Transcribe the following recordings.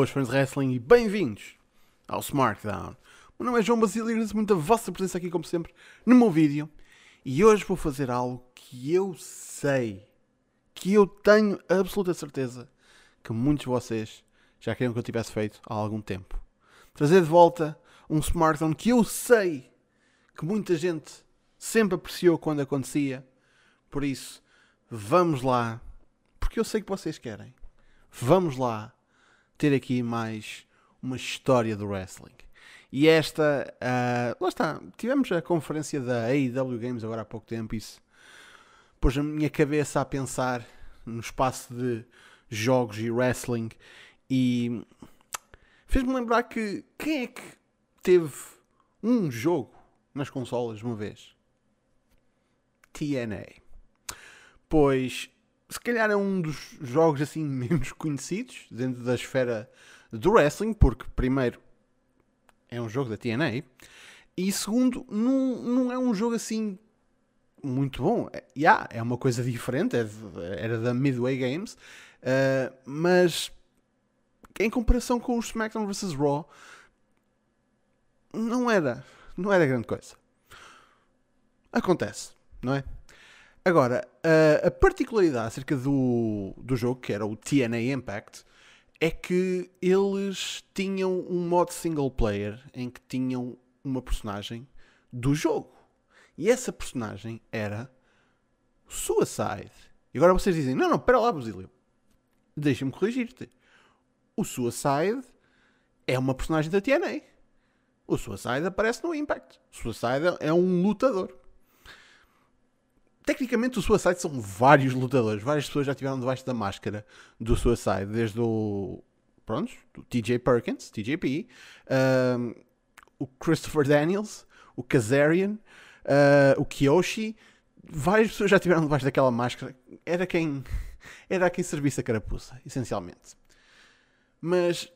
Boas fãs de wrestling e bem-vindos ao SmartDown. O meu nome é João Basílio e agradeço muito a vossa presença aqui, como sempre, no meu vídeo. E hoje vou fazer algo que eu sei, que eu tenho absoluta certeza que muitos de vocês já queriam que eu tivesse feito há algum tempo. Trazer de volta um SmartDown que eu sei que muita gente sempre apreciou quando acontecia. Por isso, vamos lá, porque eu sei que vocês querem. Vamos lá ter aqui mais uma história do wrestling. E esta, uh, lá está, tivemos a conferência da AEW Games agora há pouco tempo, isso pôs a minha cabeça a pensar no espaço de jogos e wrestling e fez-me lembrar que quem é que teve um jogo nas consolas uma vez? TNA. Pois se calhar é um dos jogos assim menos conhecidos dentro da esfera do wrestling, porque primeiro é um jogo da TNA e segundo não, não é um jogo assim muito bom. É, yeah, é uma coisa diferente, é, era da Midway Games, uh, mas em comparação com o SmackDown vs Raw não era, não era grande coisa. Acontece, não é? Agora, a, a particularidade acerca do, do jogo, que era o TNA Impact, é que eles tinham um modo single player em que tinham uma personagem do jogo. E essa personagem era Suicide. E agora vocês dizem: Não, não, espera lá, Basílio. Deixa-me corrigir-te. O Suicide é uma personagem da TNA. O Suicide aparece no Impact. O Suicide é um lutador tecnicamente o Suicide são vários lutadores. Várias pessoas já estiveram debaixo da máscara do Suicide, desde o. Pronto, o TJ Perkins, TJP, um, o Christopher Daniels, o Kazarian, uh, o Kiyoshi. Várias pessoas já estiveram debaixo daquela máscara. Era quem. Era quem servisse a carapuça, essencialmente. Mas.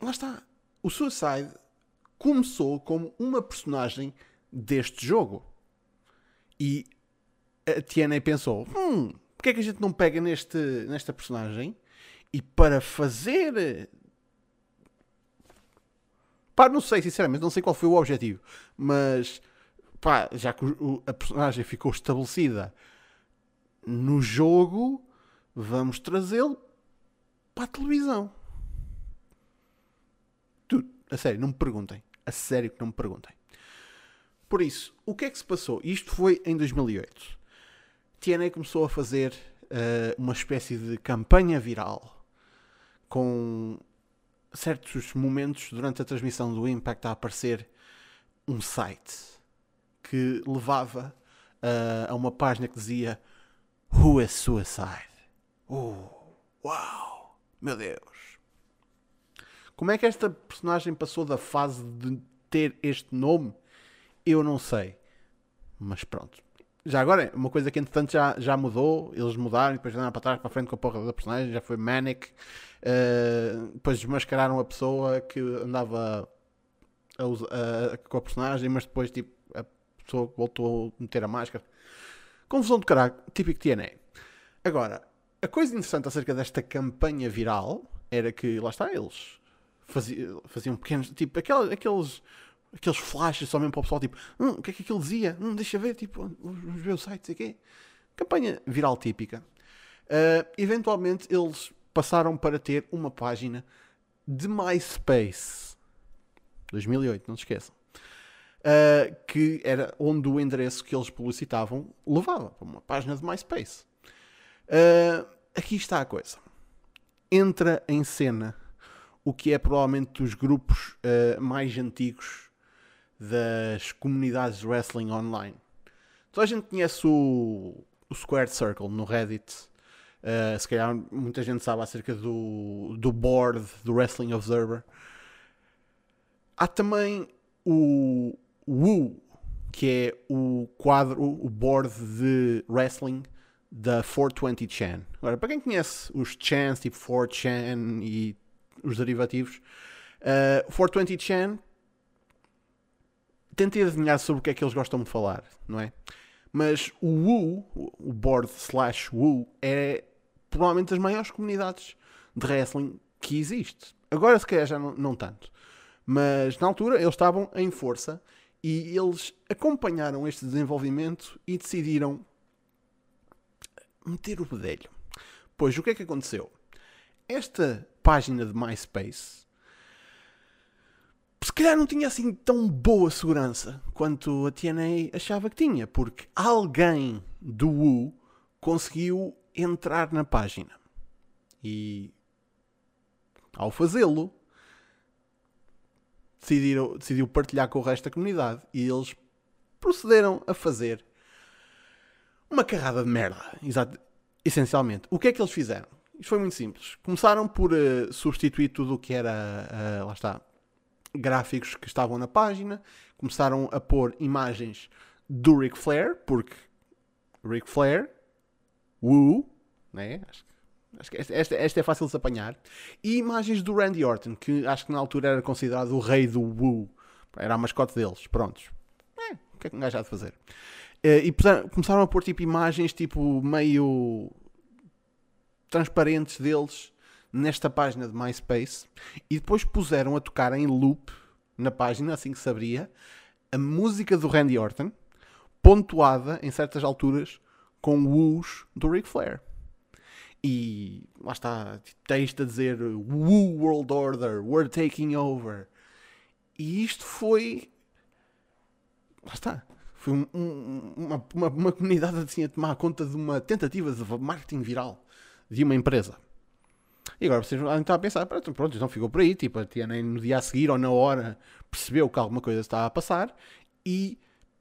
Lá está. O Suicide começou como uma personagem deste jogo. E a TNA pensou: hum, porque é que a gente não pega neste, nesta personagem e para fazer. Pá, não sei, sinceramente, não sei qual foi o objetivo, mas pá, já que o, a personagem ficou estabelecida no jogo, vamos trazê-lo para a televisão. Tudo, a sério, não me perguntem. A sério que não me perguntem. Por isso, o que é que se passou? Isto foi em 2008. TNA começou a fazer uh, uma espécie de campanha viral com certos momentos durante a transmissão do Impact a aparecer um site que levava uh, a uma página que dizia Who is Suicide? Oh, uau! Meu Deus! Como é que esta personagem passou da fase de ter este nome? Eu não sei. Mas pronto, já agora, uma coisa que entretanto já, já mudou, eles mudaram e depois andaram para trás, para a frente com a porra da personagem, já foi Manic. Uh, depois desmascararam a pessoa que andava a com a personagem, mas depois tipo, a pessoa voltou a meter a máscara. Confusão de caralho, típico TNA. Agora, a coisa interessante acerca desta campanha viral era que, lá está, eles faziam, faziam pequenos, tipo, aqueles aqueles flashes só mesmo para o pessoal, tipo, hum, o que é que aquilo dizia? Hum, deixa ver, tipo, vamos ver o site, sei quê. Campanha viral típica. Uh, eventualmente eles passaram para ter uma página de MySpace. 2008, não se esqueçam. Uh, que era onde o endereço que eles publicitavam levava para uma página de MySpace. Uh, aqui está a coisa. Entra em cena o que é provavelmente dos grupos mais antigos das comunidades de wrestling online. Toda a gente conhece o, o Squared Circle no Reddit. Uh, se calhar muita gente sabe acerca do, do board do Wrestling Observer. Há também o Woo, que é o quadro, o board de wrestling da 420 Chan. Agora, para quem conhece os Chans, tipo 4chan e os derivativos, uh, 420 Chan tentei adivinhar sobre o que é que eles gostam de falar, não é? Mas o Wu, o board slash Wu, é provavelmente das maiores comunidades de wrestling que existe. Agora, se calhar, já não, não tanto. Mas na altura eles estavam em força e eles acompanharam este desenvolvimento e decidiram meter o bedelho. Pois o que é que aconteceu? Esta página de MySpace calhar não tinha assim tão boa segurança quanto a TNA achava que tinha, porque alguém do Wu conseguiu entrar na página. E ao fazê-lo, decidiu, decidiu partilhar com o resto da comunidade e eles procederam a fazer uma carrada de merda. Exato. Essencialmente. O que é que eles fizeram? Isto foi muito simples. Começaram por uh, substituir tudo o que era, uh, lá está, gráficos que estavam na página. Começaram a pôr imagens do Ric Flair, porque Ric Flair, Woo, né? Acho, acho que esta, esta, esta, é fácil de se apanhar. E imagens do Randy Orton, que acho que na altura era considerado o rei do Woo. Era a mascote deles. Prontos. É, o que é que um gajo há de fazer? Uh, e começaram a pôr tipo imagens tipo meio transparentes deles nesta página de MySpace e depois puseram a tocar em loop na página, assim que se abria, a música do Randy Orton, pontuada em certas alturas com woos do Ric Flair. E lá está, texto a dizer Woo World Order, we're taking over. E isto foi. Lá está. Foi um, um, uma, uma, uma, comunidade assim a tomar conta de uma tentativa de marketing viral de uma empresa. E agora vocês vão estar a pensar, pronto, então ficou por aí, tipo, a TNA no dia a seguir ou na hora percebeu que alguma coisa estava a passar e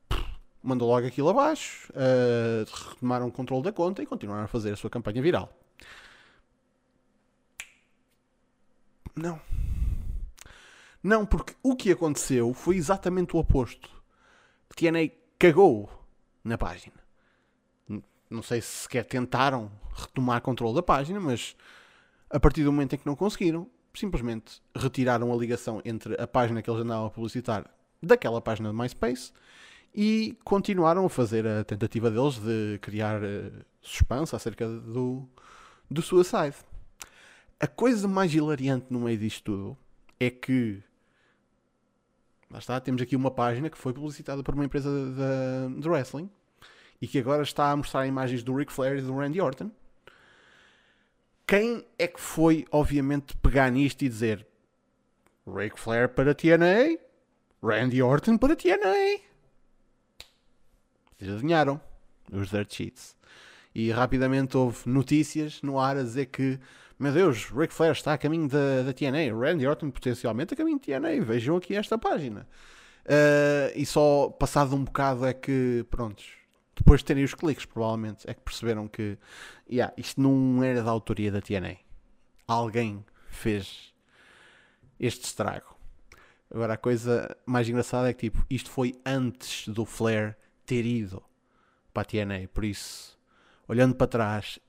pff, mandou logo aquilo abaixo, uh, retomaram o controle da conta e continuaram a fazer a sua campanha viral. Não. Não, porque o que aconteceu foi exatamente o oposto. TNA cagou na página. Não sei se sequer tentaram retomar controle da página, mas a partir do momento em que não conseguiram, simplesmente retiraram a ligação entre a página que eles andavam a publicitar daquela página de MySpace e continuaram a fazer a tentativa deles de criar uh, suspense acerca do, do Suicide. A coisa mais hilariante no meio disto tudo é que lá está, temos aqui uma página que foi publicitada por uma empresa de, de wrestling e que agora está a mostrar imagens do Ric Flair e do Randy Orton quem é que foi, obviamente, pegar nisto e dizer Ric Flair para TNA, Randy Orton para TNA? Vocês adivinharam? Os Dirt Sheets. E rapidamente houve notícias no ar a dizer que, meu Deus, Ric Flair está a caminho da, da TNA, Randy Orton potencialmente a caminho da TNA. Vejam aqui esta página. Uh, e só passado um bocado é que, prontos, depois de terem os cliques, provavelmente, é que perceberam que yeah, isto não era da autoria da TNA. Alguém fez este estrago. Agora, a coisa mais engraçada é que tipo, isto foi antes do Flair ter ido para a TNA. Por isso, olhando para trás,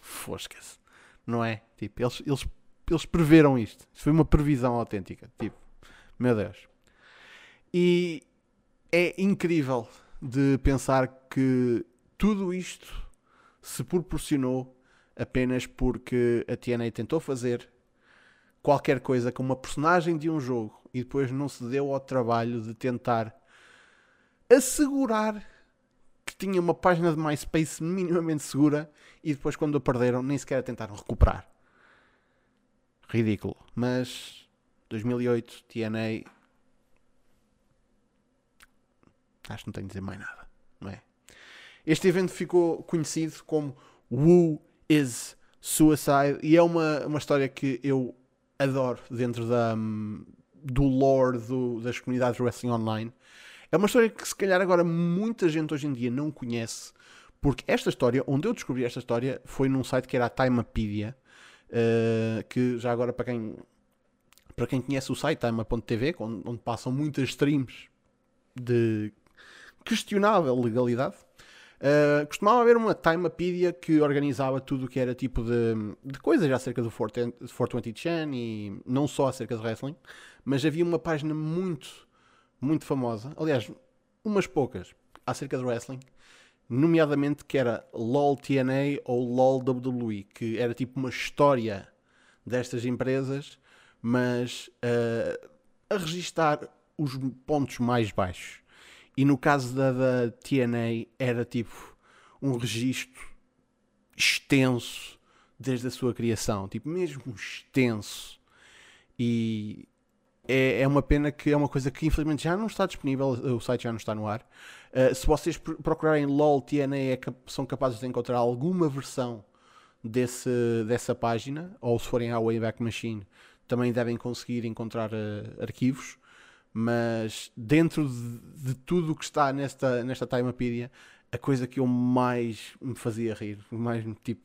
fosca-se. Não é? Tipo, eles, eles, eles preveram isto. Isto foi uma previsão autêntica. Tipo, meu Deus. E é incrível de pensar que tudo isto se proporcionou apenas porque a TNA tentou fazer qualquer coisa com uma personagem de um jogo e depois não se deu ao trabalho de tentar assegurar que tinha uma página de MySpace minimamente segura e depois quando a perderam nem sequer tentaram recuperar. Ridículo. Mas 2008 TNA Acho que não tenho de dizer mais nada, não é? Este evento ficou conhecido como Who is Suicide e é uma, uma história que eu adoro dentro da, do lore do, das comunidades de wrestling online. É uma história que se calhar agora muita gente hoje em dia não conhece, porque esta história, onde eu descobri esta história, foi num site que era a Timepedia, uh, que já agora para quem, para quem conhece o site, time.tv, onde, onde passam muitas streams de questionável legalidade. Uh, costumava haver uma Timepedia que organizava tudo o que era tipo de, de coisas acerca do 420 Chan e não só acerca de wrestling, mas havia uma página muito, muito famosa, aliás, umas poucas, acerca de wrestling, nomeadamente que era LOL TNA ou LOL WWE, que era tipo uma história destas empresas, mas uh, a registar os pontos mais baixos. E no caso da, da TNA era tipo um registro extenso desde a sua criação, tipo mesmo extenso. E é, é uma pena que é uma coisa que infelizmente já não está disponível, o site já não está no ar. Uh, se vocês procurarem LOL TNA, é, são capazes de encontrar alguma versão desse, dessa página, ou se forem à Wayback Machine, também devem conseguir encontrar uh, arquivos. Mas dentro de, de tudo o que está nesta, nesta Timepedia, a coisa que eu mais me fazia rir, mais tipo,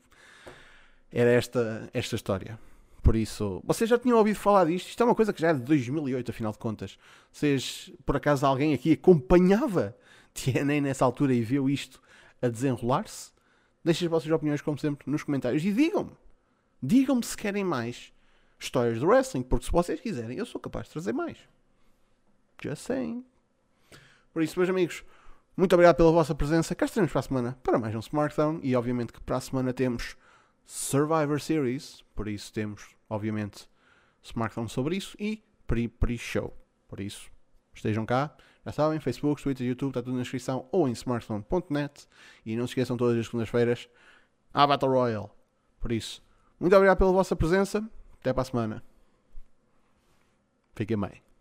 era esta, esta história. Por isso, vocês já tinham ouvido falar disto? Isto é uma coisa que já é de 2008, afinal de contas. Vocês, por acaso, alguém aqui acompanhava TNA nessa altura e viu isto a desenrolar-se? Deixem as vossas opiniões, como sempre, nos comentários e digam-me. Digam-me se querem mais histórias do wrestling, porque se vocês quiserem, eu sou capaz de trazer mais. Por isso, meus amigos, muito obrigado pela vossa presença. Cá estaremos para a semana para mais um Smartphone e, obviamente, que para a semana temos Survivor Series. Por isso, temos, obviamente, Smartphone sobre isso e pre-pre-show. Por isso, estejam cá. Já sabem, Facebook, Twitter, YouTube, está tudo na descrição ou em smartphone.net. E não se esqueçam todas as segundas-feiras à Battle Royale. Por isso, muito obrigado pela vossa presença. Até para a semana. Fiquem bem.